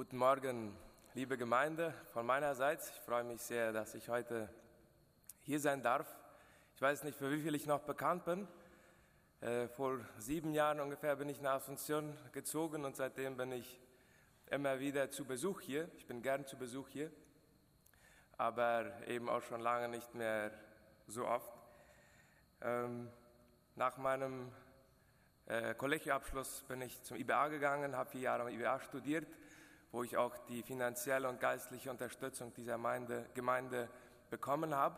Guten Morgen, liebe Gemeinde, von meinerseits. Ich freue mich sehr, dass ich heute hier sein darf. Ich weiß nicht, für wie viel ich noch bekannt bin. Äh, vor sieben Jahren ungefähr bin ich nach Asunción gezogen und seitdem bin ich immer wieder zu Besuch hier. Ich bin gern zu Besuch hier, aber eben auch schon lange nicht mehr so oft. Ähm, nach meinem äh, Kollegiabschluss bin ich zum IBA gegangen, habe vier Jahre am IBA studiert, wo ich auch die finanzielle und geistliche Unterstützung dieser Gemeinde, Gemeinde bekommen habe.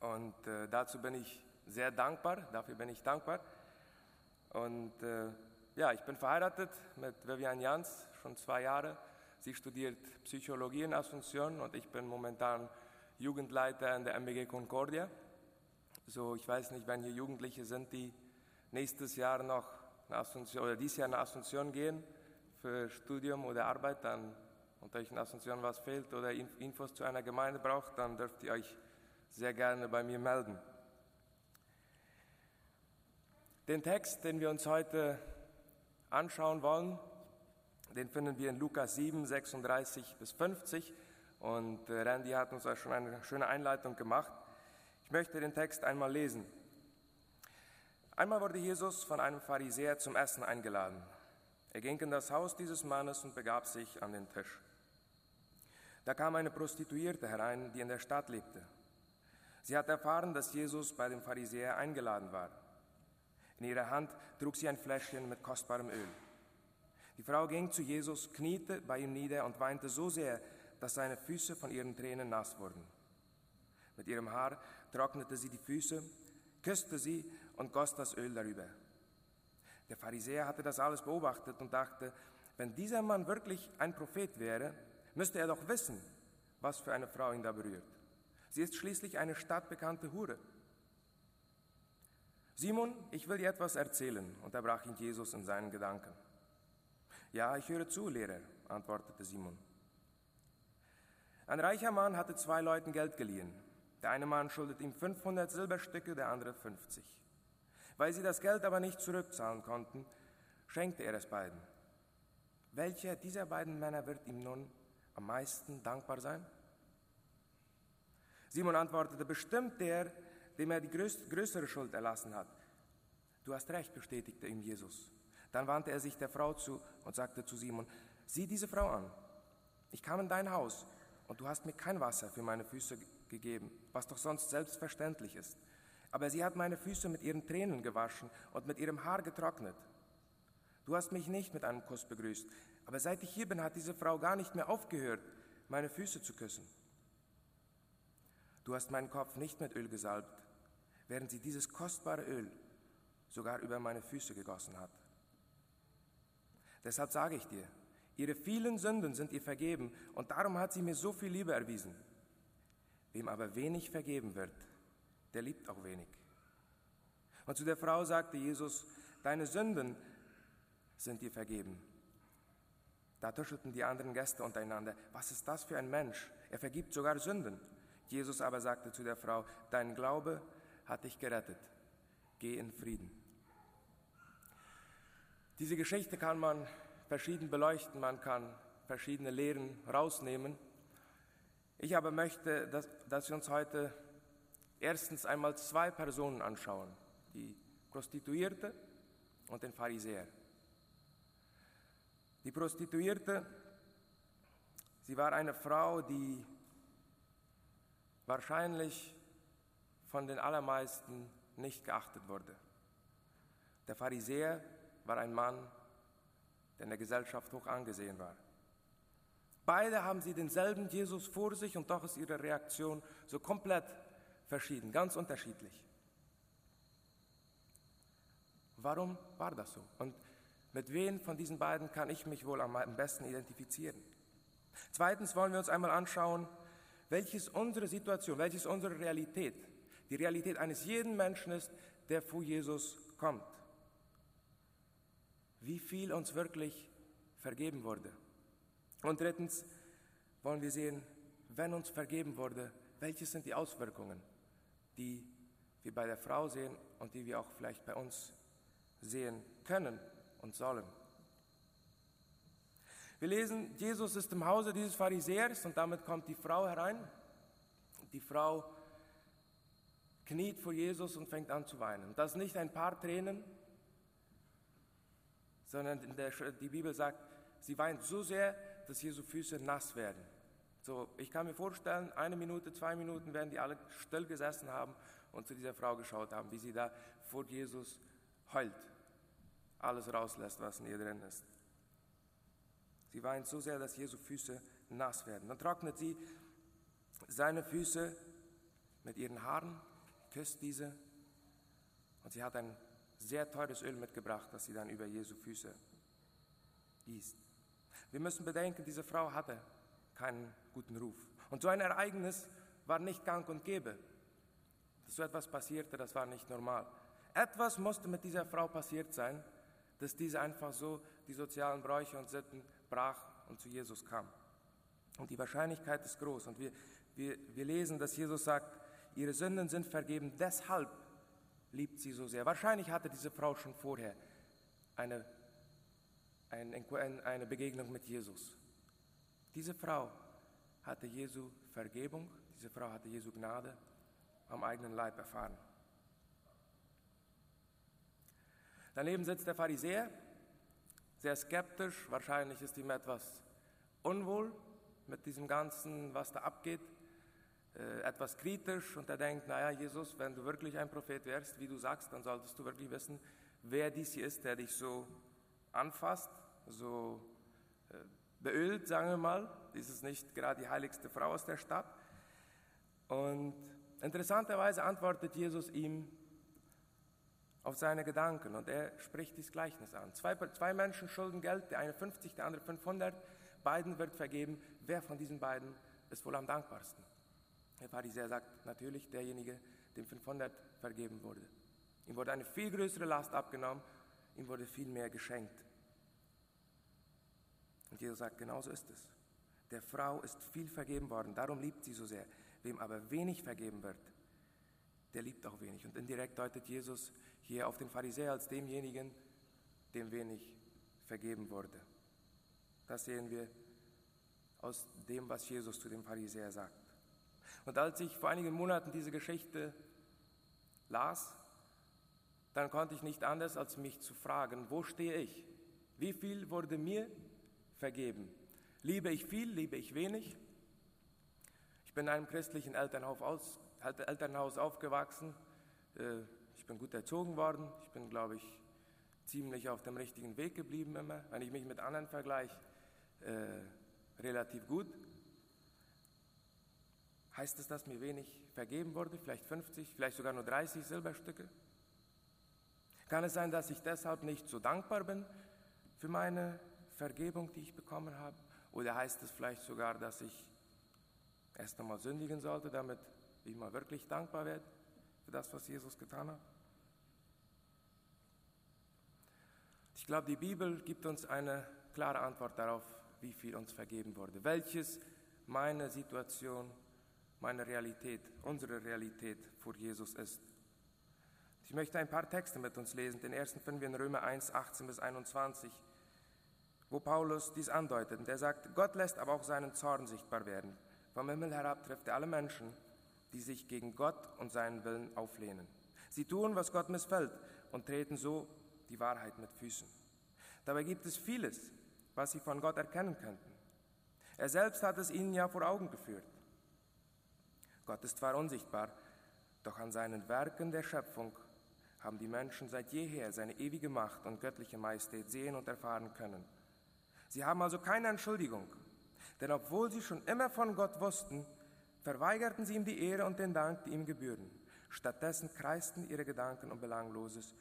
Und äh, dazu bin ich sehr dankbar, dafür bin ich dankbar. Und äh, ja, ich bin verheiratet mit Vivian Jans, schon zwei Jahre. Sie studiert Psychologie in Asunción und ich bin momentan Jugendleiter in der MBG Concordia. So, ich weiß nicht, wenn hier Jugendliche sind, die nächstes Jahr noch nach Asunción, oder dieses Jahr nach Asunción gehen für Studium oder Arbeit, dann und euch in Asunción was fehlt oder Infos zu einer Gemeinde braucht, dann dürft ihr euch sehr gerne bei mir melden. Den Text, den wir uns heute anschauen wollen, den finden wir in Lukas 7, 36 bis 50 und äh, Randy hat uns auch schon eine schöne Einleitung gemacht. Ich möchte den Text einmal lesen. Einmal wurde Jesus von einem Pharisäer zum Essen eingeladen. Er ging in das Haus dieses Mannes und begab sich an den Tisch. Da kam eine Prostituierte herein, die in der Stadt lebte. Sie hat erfahren, dass Jesus bei dem Pharisäer eingeladen war. In ihrer Hand trug sie ein Fläschchen mit kostbarem Öl. Die Frau ging zu Jesus, kniete bei ihm nieder und weinte so sehr, dass seine Füße von ihren Tränen nass wurden. Mit ihrem Haar trocknete sie die Füße, küsste sie und goss das Öl darüber. Der Pharisäer hatte das alles beobachtet und dachte, wenn dieser Mann wirklich ein Prophet wäre, müsste er doch wissen, was für eine Frau ihn da berührt. Sie ist schließlich eine stadtbekannte Hure. Simon, ich will dir etwas erzählen, unterbrach ihn Jesus in seinen Gedanken. Ja, ich höre zu, Lehrer, antwortete Simon. Ein reicher Mann hatte zwei Leuten Geld geliehen. Der eine Mann schuldet ihm 500 Silberstücke, der andere 50. Weil sie das Geld aber nicht zurückzahlen konnten, schenkte er es beiden. Welcher dieser beiden Männer wird ihm nun am meisten dankbar sein? Simon antwortete, bestimmt der, dem er die größere Schuld erlassen hat. Du hast recht, bestätigte ihm Jesus. Dann wandte er sich der Frau zu und sagte zu Simon, sieh diese Frau an. Ich kam in dein Haus und du hast mir kein Wasser für meine Füße gegeben, was doch sonst selbstverständlich ist. Aber sie hat meine Füße mit ihren Tränen gewaschen und mit ihrem Haar getrocknet. Du hast mich nicht mit einem Kuss begrüßt, aber seit ich hier bin, hat diese Frau gar nicht mehr aufgehört, meine Füße zu küssen. Du hast meinen Kopf nicht mit Öl gesalbt, während sie dieses kostbare Öl sogar über meine Füße gegossen hat. Deshalb sage ich dir, ihre vielen Sünden sind ihr vergeben und darum hat sie mir so viel Liebe erwiesen. Wem aber wenig vergeben wird, der liebt auch wenig. Und zu der Frau sagte Jesus, deine Sünden sind dir vergeben. Da tuschelten die anderen Gäste untereinander, was ist das für ein Mensch? Er vergibt sogar Sünden. Jesus aber sagte zu der Frau, dein Glaube hat dich gerettet. Geh in Frieden. Diese Geschichte kann man verschieden beleuchten, man kann verschiedene Lehren rausnehmen. Ich aber möchte, dass, dass wir uns heute erstens einmal zwei Personen anschauen, die Prostituierte und den Pharisäer. Die Prostituierte, sie war eine Frau, die wahrscheinlich von den allermeisten nicht geachtet wurde. Der Pharisäer war ein Mann, der in der Gesellschaft hoch angesehen war. Beide haben sie denselben Jesus vor sich und doch ist ihre Reaktion so komplett verschieden, ganz unterschiedlich. Warum war das so? Und mit wem von diesen beiden kann ich mich wohl am besten identifizieren? Zweitens wollen wir uns einmal anschauen, welches unsere Situation, welches unsere Realität, die Realität eines jeden Menschen ist, der vor Jesus kommt. Wie viel uns wirklich vergeben wurde. Und drittens wollen wir sehen, wenn uns vergeben wurde, welche sind die Auswirkungen, die wir bei der Frau sehen und die wir auch vielleicht bei uns sehen können und sollen. Wir lesen, Jesus ist im Hause dieses Pharisäers und damit kommt die Frau herein. Die Frau kniet vor Jesus und fängt an zu weinen. Das nicht ein paar Tränen, sondern der, die Bibel sagt, sie weint so sehr, dass Jesu Füße nass werden. So, ich kann mir vorstellen, eine Minute, zwei Minuten werden die alle still gesessen haben und zu dieser Frau geschaut haben, wie sie da vor Jesus heult, alles rauslässt, was in ihr drin ist. Sie weint so sehr, dass Jesu Füße nass werden. Dann trocknet sie seine Füße mit ihren Haaren, küsst diese und sie hat ein sehr teures Öl mitgebracht, das sie dann über Jesu Füße gießt. Wir müssen bedenken, diese Frau hatte keinen guten Ruf. Und so ein Ereignis war nicht gang und gäbe. Dass so etwas passierte, das war nicht normal. Etwas musste mit dieser Frau passiert sein, dass diese einfach so die sozialen Bräuche und Sitten brach und zu Jesus kam. Und die Wahrscheinlichkeit ist groß. Und wir, wir, wir lesen, dass Jesus sagt, ihre Sünden sind vergeben, deshalb liebt sie so sehr. Wahrscheinlich hatte diese Frau schon vorher eine, eine, Begegnung mit Jesus. Diese Frau hatte Jesu Vergebung, diese Frau hatte Jesu Gnade am eigenen Leib erfahren. Daneben sitzt der Pharisäer, sehr skeptisch, wahrscheinlich ist ihm etwas unwohl mit diesem Ganzen, was da abgeht, äh, etwas kritisch und er denkt, naja Jesus, wenn du wirklich ein Prophet wärst, wie du sagst, dann solltest du wirklich wissen, wer dies hier ist, der dich so anfasst, so äh, beölt, sagen wir mal. Ist nicht gerade die heiligste Frau aus der Stadt. Und interessanterweise antwortet Jesus ihm auf seine Gedanken und er spricht dieses Gleichnis an. Zwei, zwei Menschen schulden Geld, der eine 50, der andere 500, beiden wird vergeben. Wer von diesen beiden ist wohl am dankbarsten? Der Pharisäer sagt natürlich derjenige, dem 500 vergeben wurde. Ihm wurde eine viel größere Last abgenommen, ihm wurde viel mehr geschenkt. Und Jesus sagt, genauso ist es. Der Frau ist viel vergeben worden, darum liebt sie so sehr. Wem aber wenig vergeben wird, der liebt auch wenig. Und indirekt deutet Jesus hier auf den Pharisäer als demjenigen, dem wenig vergeben wurde. Das sehen wir aus dem, was Jesus zu dem Pharisäer sagt. Und als ich vor einigen Monaten diese Geschichte las, dann konnte ich nicht anders, als mich zu fragen, wo stehe ich? Wie viel wurde mir vergeben? Liebe ich viel, liebe ich wenig? Ich bin in einem christlichen Elternhaus, aus, Elternhaus aufgewachsen. Äh, ich bin gut erzogen worden. Ich bin, glaube ich, ziemlich auf dem richtigen Weg geblieben immer. Wenn ich mich mit anderen vergleiche, äh, relativ gut. Heißt es, dass mir wenig vergeben wurde, vielleicht 50, vielleicht sogar nur 30 Silberstücke? Kann es sein, dass ich deshalb nicht so dankbar bin für meine Vergebung, die ich bekommen habe? Oder heißt es vielleicht sogar, dass ich erst einmal sündigen sollte, damit ich mal wirklich dankbar werde für das, was Jesus getan hat? Ich glaube, die Bibel gibt uns eine klare Antwort darauf, wie viel uns vergeben wurde. Welches meine Situation, meine Realität, unsere Realität vor Jesus ist. Ich möchte ein paar Texte mit uns lesen. Den ersten finden wir in Römer 1, 18 bis 21, wo Paulus dies andeutet. Und er sagt, Gott lässt aber auch seinen Zorn sichtbar werden. Vom Himmel herab trifft er alle Menschen, die sich gegen Gott und seinen Willen auflehnen. Sie tun, was Gott missfällt und treten so die Wahrheit mit Füßen. Dabei gibt es vieles, was sie von Gott erkennen könnten. Er selbst hat es ihnen ja vor Augen geführt. Gott ist zwar unsichtbar, doch an seinen Werken der Schöpfung haben die Menschen seit jeher seine ewige Macht und göttliche Majestät sehen und erfahren können. Sie haben also keine Entschuldigung, denn obwohl sie schon immer von Gott wussten, verweigerten sie ihm die Ehre und den Dank, die ihm gebühren. Stattdessen kreisten ihre Gedanken um Belangloses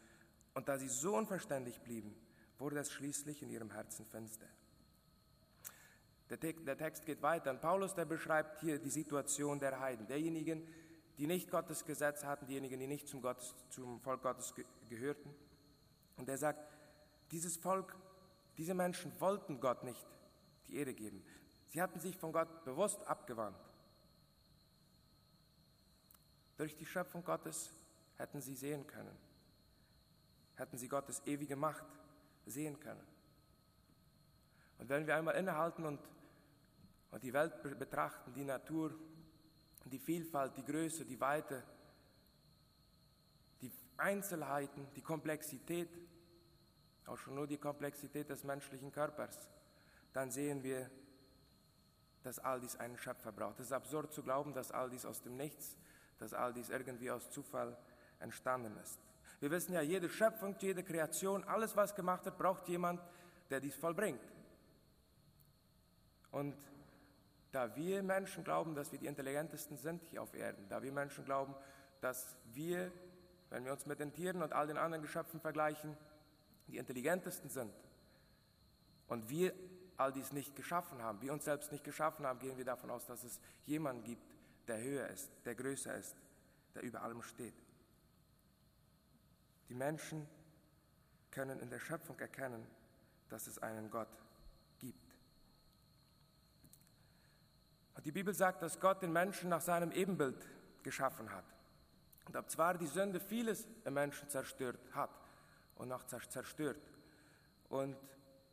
und da sie so unverständlich blieben, wurde es schließlich in ihrem Herzen finster. Der, Text geht weiter und Paulus, der beschreibt hier die Situation der Heiden, derjenigen, die nicht Gottes Gesetz hatten, diejenigen, die nicht zum, Gottes, zum Volk Gottes gehörten. Und er sagt, dieses Volk, diese Menschen wollten Gott nicht die Ehre geben. Sie hatten sich von Gott bewusst abgewandt. Durch die Schöpfung Gottes hätten sie sehen können, hätten sie Gottes ewige Macht sehen können. Und wenn wir einmal innehalten und, und die Welt betrachten, die Natur, die Vielfalt, die Größe, die Weite, die Einzelheiten, die Komplexität, auch schon nur die Komplexität des menschlichen Körpers, dann sehen wir, dass all dies einen Schöpfer braucht. Es ist absurd zu glauben, dass all dies aus dem Nichts, dass all dies irgendwie aus Zufall entstanden ist. Wir wissen ja, jede Schöpfung, jede Kreation, alles, was gemacht wird, braucht jemand, der dies vollbringt. Und da wir Menschen glauben, dass wir die intelligentesten sind hier auf Erden, da wir Menschen glauben, dass wir, wenn wir uns mit den Tieren und all den anderen Geschöpfen vergleichen, die intelligentesten sind und wir all dies nicht geschaffen haben, wir uns selbst nicht geschaffen haben, gehen wir davon aus, dass es jemanden gibt, der höher ist, der größer ist, der über allem steht. Die Menschen können in der Schöpfung erkennen, dass es einen Gott gibt. Und die Bibel sagt, dass Gott den Menschen nach seinem Ebenbild geschaffen hat. Und ob zwar die Sünde vieles im Menschen zerstört hat und noch zerstört und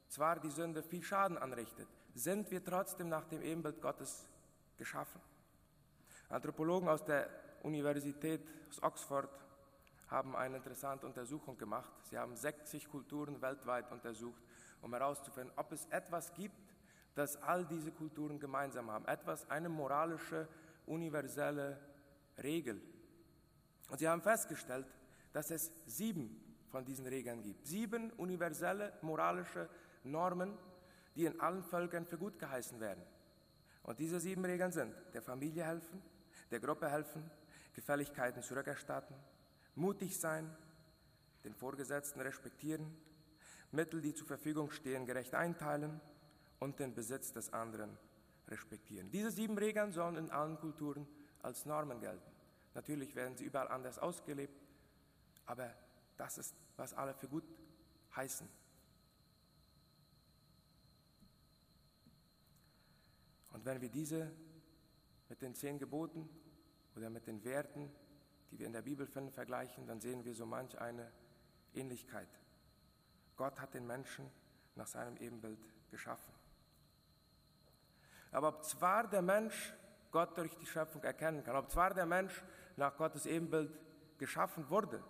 zwar die Sünde viel Schaden anrichtet, sind wir trotzdem nach dem Ebenbild Gottes geschaffen. Anthropologen aus der Universität aus Oxford haben eine interessante Untersuchung gemacht. Sie haben 60 Kulturen weltweit untersucht, um herauszufinden, ob es etwas gibt, das all diese Kulturen gemeinsam haben. Etwas, eine moralische, universelle Regel. Und sie haben festgestellt, dass es sieben von diesen Regeln gibt. Sieben universelle moralische Normen, die in allen Völkern für gut geheißen werden. Und diese sieben Regeln sind der Familie helfen, der Gruppe helfen, Gefälligkeiten zurückerstatten, mutig sein, den Vorgesetzten respektieren, Mittel, die zur Verfügung stehen, gerecht einteilen und den Besitz des anderen respektieren. Diese sieben Regeln sollen in allen Kulturen als Normen gelten. Natürlich werden sie überall anders ausgelebt, aber das ist, was alle für gut heißen. Und wenn wir diese mit den zehn Geboten oder mit den Werten die wir in der Bibel finden, vergleichen, dann sehen wir so manch eine Ähnlichkeit. Gott hat den Menschen nach seinem Ebenbild geschaffen. Aber ob zwar der Mensch Gott durch die Schöpfung erkennen kann, ob zwar der Mensch nach Gottes Ebenbild geschaffen wurde,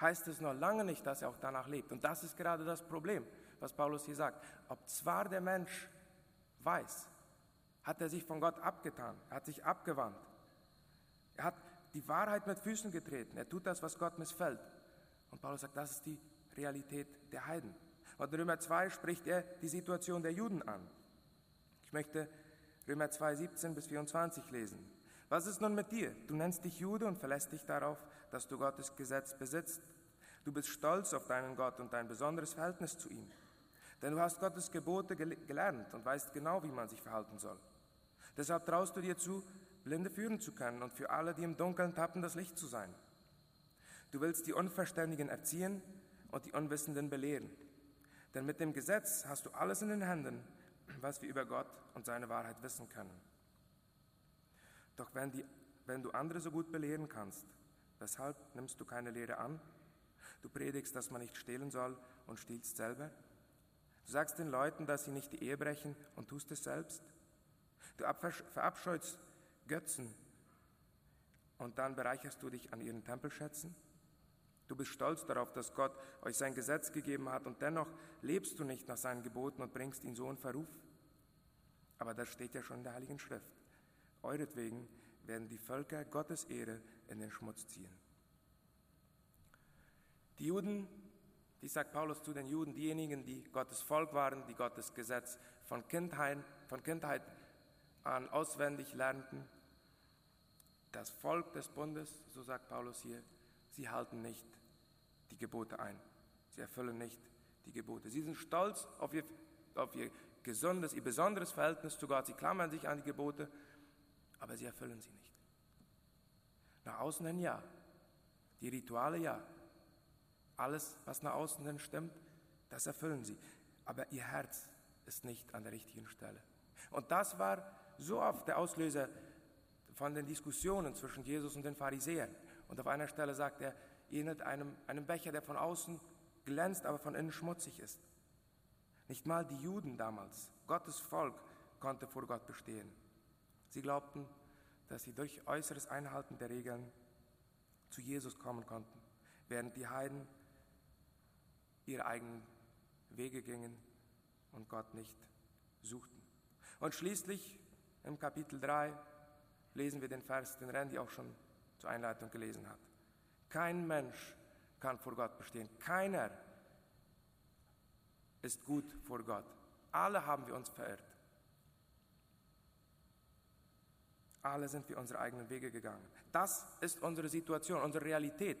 heißt es noch lange nicht, dass er auch danach lebt. Und das ist gerade das Problem, was Paulus hier sagt. Ob zwar der Mensch weiß, hat er sich von Gott abgetan, er hat sich abgewandt. Er hat die Wahrheit mit Füßen getreten. Er tut das, was Gott missfällt. Und Paulus sagt, das ist die Realität der Heiden. Und in Römer 2 spricht er die Situation der Juden an. Ich möchte Römer 2, 17 bis 24 lesen. Was ist nun mit dir? Du nennst dich Jude und verlässt dich darauf, dass du Gottes Gesetz besitzt. Du bist stolz auf deinen Gott und dein besonderes Verhältnis zu ihm. Denn du hast Gottes Gebote gelernt und weißt genau, wie man sich verhalten soll. Deshalb traust du dir zu, Blinde führen zu können und für alle, die im Dunkeln tappen, das Licht zu sein. Du willst die Unverständigen erziehen und die Unwissenden belehren. Denn mit dem Gesetz hast du alles in den Händen, was wir über Gott und seine Wahrheit wissen können. Doch wenn, die, wenn du andere so gut belehren kannst, weshalb nimmst du keine Lehre an? Du predigst, dass man nicht stehlen soll und stiehlst selber? Du sagst den Leuten, dass sie nicht die Ehe brechen und tust es selbst? Du verabscheust Götzen und dann bereicherst du dich an ihren Tempelschätzen? Du bist stolz darauf, dass Gott euch sein Gesetz gegeben hat und dennoch lebst du nicht nach seinen Geboten und bringst ihn so in Verruf? Aber das steht ja schon in der Heiligen Schrift. Euretwegen werden die Völker Gottes Ehre in den Schmutz ziehen. Die Juden, die sagt Paulus zu den Juden, diejenigen, die Gottes Volk waren, die Gottes Gesetz von Kindheit, von Kindheit an auswendig lernten, das Volk des Bundes, so sagt Paulus hier, sie halten nicht die Gebote ein. Sie erfüllen nicht die Gebote. Sie sind stolz auf ihr, auf ihr gesundes, ihr besonderes Verhältnis zu Gott. Sie klammern sich an die Gebote, aber sie erfüllen sie nicht. Nach außen hin ja, die Rituale ja, alles, was nach außen hin stimmt, das erfüllen sie. Aber ihr Herz ist nicht an der richtigen Stelle. Und das war so oft der Auslöser von den Diskussionen zwischen Jesus und den Pharisäern. Und auf einer Stelle sagt er, ähnelt einem, einem Becher, der von außen glänzt, aber von innen schmutzig ist. Nicht mal die Juden damals, Gottes Volk, konnte vor Gott bestehen. Sie glaubten, dass sie durch äußeres Einhalten der Regeln zu Jesus kommen konnten, während die Heiden ihre eigenen Wege gingen und Gott nicht suchten. Und schließlich im Kapitel 3 lesen wir den Vers, den Randy auch schon zur Einleitung gelesen hat. Kein Mensch kann vor Gott bestehen. Keiner ist gut vor Gott. Alle haben wir uns verirrt. Alle sind wir unsere eigenen Wege gegangen. Das ist unsere Situation, unsere Realität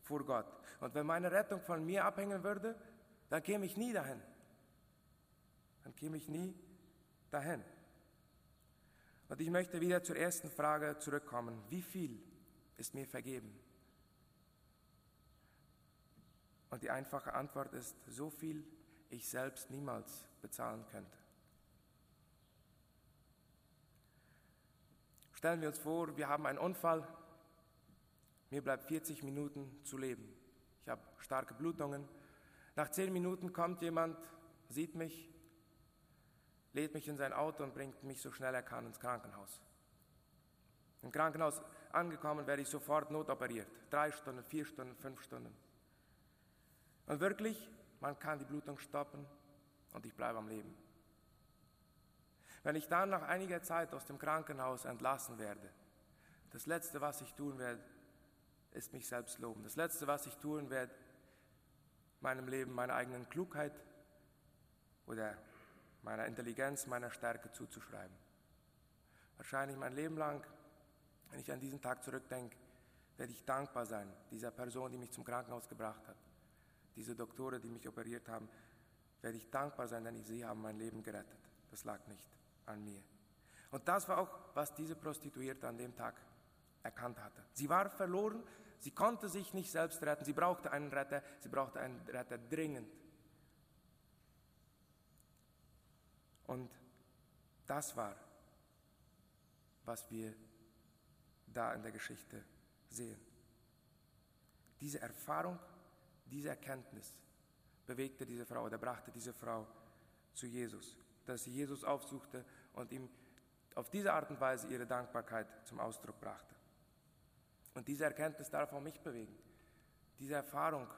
vor Gott. Und wenn meine Rettung von mir abhängen würde, dann käme ich nie dahin. Dann käme ich nie dahin. Und ich möchte wieder zur ersten Frage zurückkommen. Wie viel ist mir vergeben? Und die einfache Antwort ist, so viel ich selbst niemals bezahlen könnte. Stellen wir uns vor, wir haben einen Unfall, mir bleibt 40 Minuten zu leben. Ich habe starke Blutungen. Nach 10 Minuten kommt jemand, sieht mich, lädt mich in sein Auto und bringt mich so schnell er kann ins Krankenhaus. Im Krankenhaus angekommen werde ich sofort notoperiert. Drei Stunden, vier Stunden, fünf Stunden. Und wirklich, man kann die Blutung stoppen und ich bleibe am Leben. Wenn ich dann nach einiger Zeit aus dem Krankenhaus entlassen werde, das Letzte, was ich tun werde, ist mich selbst loben. Das Letzte, was ich tun werde, meinem Leben meiner eigenen Klugheit oder meiner Intelligenz, meiner Stärke zuzuschreiben. Wahrscheinlich mein Leben lang, wenn ich an diesen Tag zurückdenke, werde ich dankbar sein dieser Person, die mich zum Krankenhaus gebracht hat diese Doktoren, die mich operiert haben, werde ich dankbar sein, denn sie haben mein Leben gerettet. Das lag nicht an mir. Und das war auch, was diese Prostituierte an dem Tag erkannt hatte. Sie war verloren, sie konnte sich nicht selbst retten, sie brauchte einen Retter, sie brauchte einen Retter dringend. Und das war, was wir da in der Geschichte sehen. Diese Erfahrung diese Erkenntnis bewegte diese Frau oder brachte diese Frau zu Jesus, dass sie Jesus aufsuchte und ihm auf diese Art und Weise ihre Dankbarkeit zum Ausdruck brachte. Und diese Erkenntnis darf auch mich bewegen. Diese Erfahrung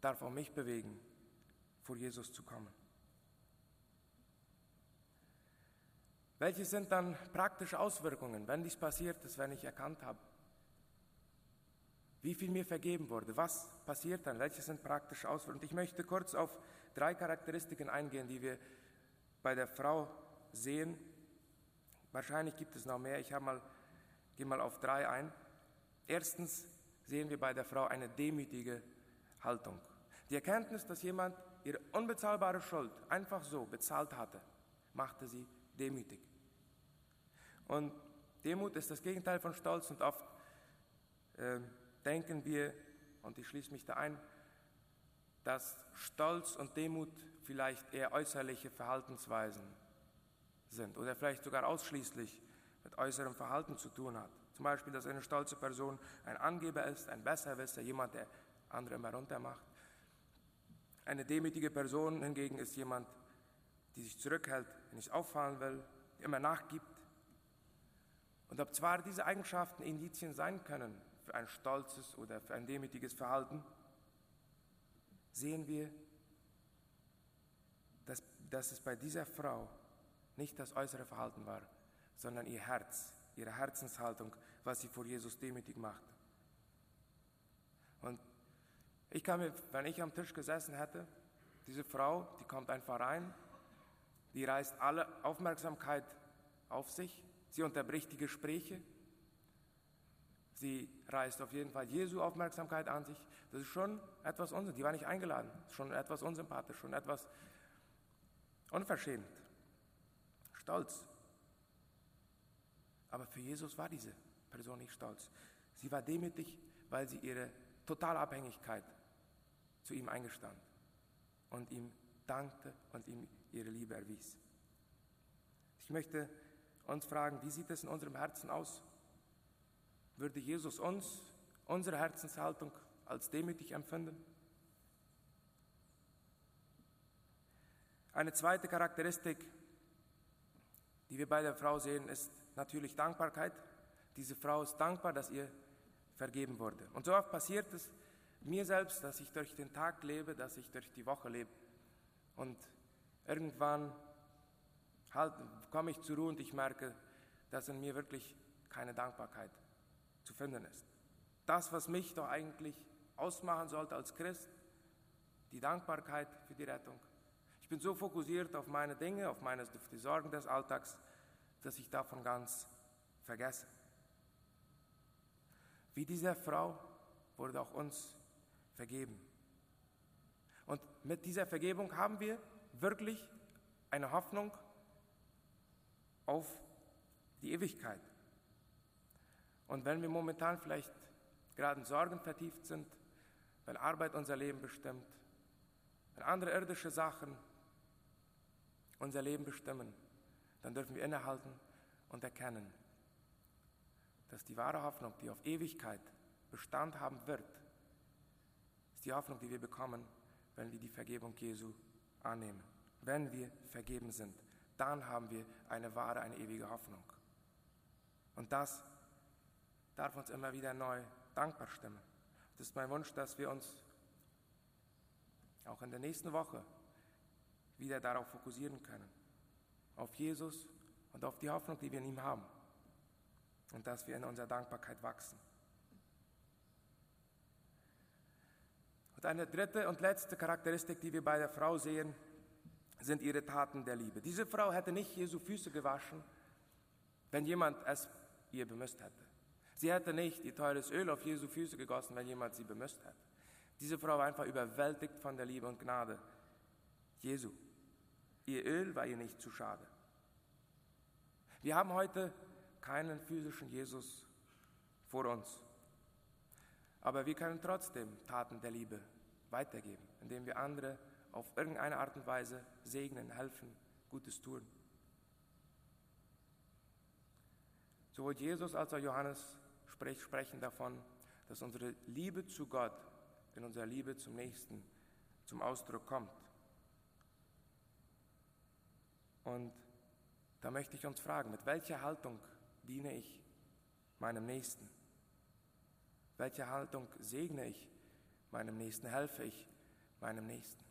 darf auch mich bewegen, vor Jesus zu kommen. Welche sind dann praktische Auswirkungen, wenn dies passiert ist, wenn ich erkannt habe, wie viel mir vergeben wurde, was passiert dann, welche sind praktische Auswirkungen. Ich möchte kurz auf drei Charakteristiken eingehen, die wir bei der Frau sehen. Wahrscheinlich gibt es noch mehr, ich mal, gehe mal auf drei ein. Erstens sehen wir bei der Frau eine demütige Haltung. Die Erkenntnis, dass jemand ihre unbezahlbare Schuld einfach so bezahlt hatte, machte sie demütig. Und Demut ist das Gegenteil von Stolz und oft äh, denken wir, und ich schließe mich da ein, dass Stolz und Demut vielleicht eher äußerliche Verhaltensweisen sind oder vielleicht sogar ausschließlich mit äußerem Verhalten zu tun hat. Zum Beispiel, dass eine stolze Person ein Angeber ist, ein Besserwisser, jemand, der andere immer runtermacht. Eine demütige Person hingegen ist jemand, die sich zurückhält, nicht auffallen will, immer nachgibt. Und ob zwar diese Eigenschaften Indizien sein können für ein stolzes oder für ein demütiges Verhalten, sehen wir, dass, dass es bei dieser Frau nicht das äußere Verhalten war, sondern ihr Herz, ihre Herzenshaltung, was sie vor Jesus demütig macht. Und ich kann mir, wenn ich am Tisch gesessen hätte, diese Frau, die kommt einfach rein, die reißt alle Aufmerksamkeit auf sich, sie unterbricht die Gespräche, Sie reißt auf jeden Fall Jesu Aufmerksamkeit an sich. Das ist schon etwas unsympathisch. Die war nicht eingeladen. Schon etwas unsympathisch, schon etwas unverschämt, stolz. Aber für Jesus war diese Person nicht stolz. Sie war demütig, weil sie ihre totale Abhängigkeit zu ihm eingestand und ihm dankte und ihm ihre Liebe erwies. Ich möchte uns fragen, wie sieht es in unserem Herzen aus? Würde Jesus uns, unsere Herzenshaltung als demütig empfinden? Eine zweite Charakteristik, die wir bei der Frau sehen, ist natürlich Dankbarkeit. Diese Frau ist dankbar, dass ihr vergeben wurde. Und so oft passiert es mir selbst, dass ich durch den Tag lebe, dass ich durch die Woche lebe. Und irgendwann halt, komme ich zur Ruhe und ich merke, dass in mir wirklich keine Dankbarkeit zu finden ist. Das, was mich doch eigentlich ausmachen sollte als Christ, die Dankbarkeit für die Rettung. Ich bin so fokussiert auf meine Dinge, auf meine auf die Sorgen des Alltags, dass ich davon ganz vergesse. Wie diese Frau wurde auch uns vergeben. Und mit dieser Vergebung haben wir wirklich eine Hoffnung auf die Ewigkeit. Und wenn wir momentan vielleicht gerade in Sorgen vertieft sind, wenn Arbeit unser Leben bestimmt, wenn andere irdische Sachen unser Leben bestimmen, dann dürfen wir innehalten und erkennen, dass die wahre Hoffnung, die auf Ewigkeit Bestand haben wird, ist die Hoffnung, die wir bekommen, wenn wir die Vergebung Jesu annehmen. Wenn wir vergeben sind, dann haben wir eine wahre, eine ewige Hoffnung. Und das darf uns immer wieder neu dankbar stimmen. Das ist mein Wunsch, dass wir uns auch in der nächsten Woche wieder darauf fokussieren können. Auf Jesus und auf die Hoffnung, die wir in ihm haben. Und dass wir in unserer Dankbarkeit wachsen. Und eine dritte und letzte Charakteristik, die wir bei der Frau sehen, sind ihre Taten der Liebe. Diese Frau hätte nicht Jesu Füße gewaschen, wenn jemand es ihr bemüßt hätte. Sie hätte nicht ihr teures Öl auf Jesu Füße gegossen, wenn jemand sie bemüßt hätte. Diese Frau war einfach überwältigt von der Liebe und Gnade Jesu. Ihr Öl war ihr nicht zu schade. Wir haben heute keinen physischen Jesus vor uns. Aber wir können trotzdem Taten der Liebe weitergeben, indem wir andere auf irgendeine Art und Weise segnen, helfen, Gutes tun. Sowohl Jesus als auch Johannes sprechen davon, dass unsere Liebe zu Gott in unserer Liebe zum Nächsten zum Ausdruck kommt. Und da möchte ich uns fragen, mit welcher Haltung diene ich meinem Nächsten? Welche Haltung segne ich meinem Nächsten, helfe ich meinem Nächsten?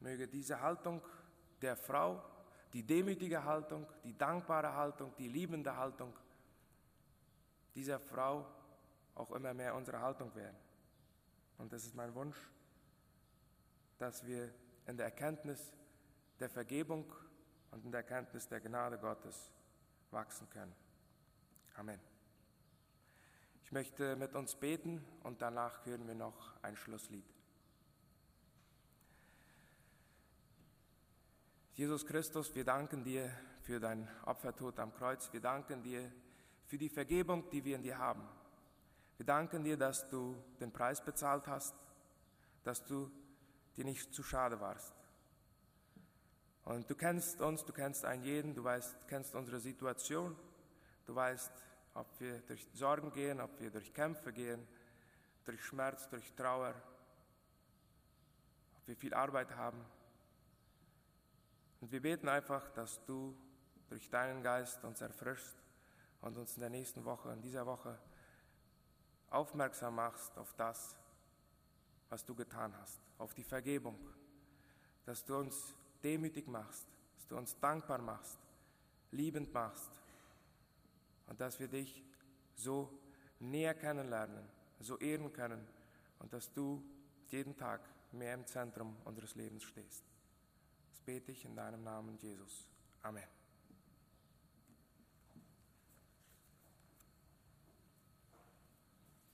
Möge diese Haltung der Frau, die demütige Haltung, die dankbare Haltung, die liebende Haltung dieser Frau auch immer mehr unsere Haltung werden. Und das ist mein Wunsch, dass wir in der Erkenntnis der Vergebung und in der Erkenntnis der Gnade Gottes wachsen können. Amen. Ich möchte mit uns beten und danach hören wir noch ein Schlusslied. Jesus Christus, wir danken dir für dein Opfertod am Kreuz. Wir danken dir für die Vergebung, die wir in dir haben. Wir danken dir, dass du den Preis bezahlt hast, dass du dir nicht zu schade warst. Und du kennst uns, du kennst einen jeden, du weißt, kennst unsere Situation, du weißt, ob wir durch Sorgen gehen, ob wir durch Kämpfe gehen, durch Schmerz, durch Trauer, ob wir viel Arbeit haben. Und wir beten einfach, dass du durch deinen Geist uns erfrischst und uns in der nächsten Woche, in dieser Woche aufmerksam machst auf das, was du getan hast, auf die Vergebung, dass du uns demütig machst, dass du uns dankbar machst, liebend machst und dass wir dich so näher kennenlernen, so ehren können und dass du jeden Tag mehr im Zentrum unseres Lebens stehst. Das bete ich in deinem Namen, Jesus. Amen.